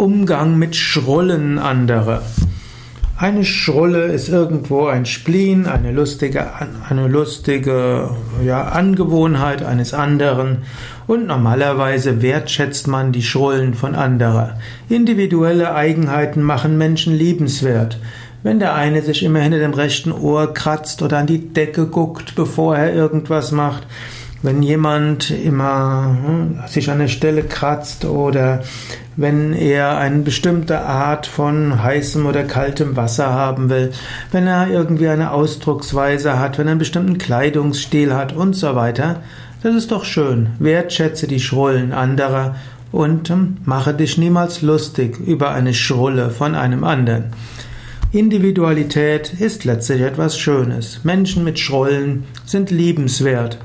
Umgang mit Schrullen anderer. Eine Schrulle ist irgendwo ein Spleen, eine lustige, eine lustige ja, Angewohnheit eines anderen und normalerweise wertschätzt man die Schrullen von anderer. Individuelle Eigenheiten machen Menschen liebenswert. Wenn der eine sich immer hinter dem rechten Ohr kratzt oder an die Decke guckt, bevor er irgendwas macht, wenn jemand immer hm, sich an der Stelle kratzt oder wenn er eine bestimmte Art von heißem oder kaltem Wasser haben will, wenn er irgendwie eine Ausdrucksweise hat, wenn er einen bestimmten Kleidungsstil hat und so weiter, das ist doch schön. Wertschätze die Schrullen anderer und hm, mache dich niemals lustig über eine Schrulle von einem anderen. Individualität ist letztlich etwas Schönes. Menschen mit Schrullen sind liebenswert.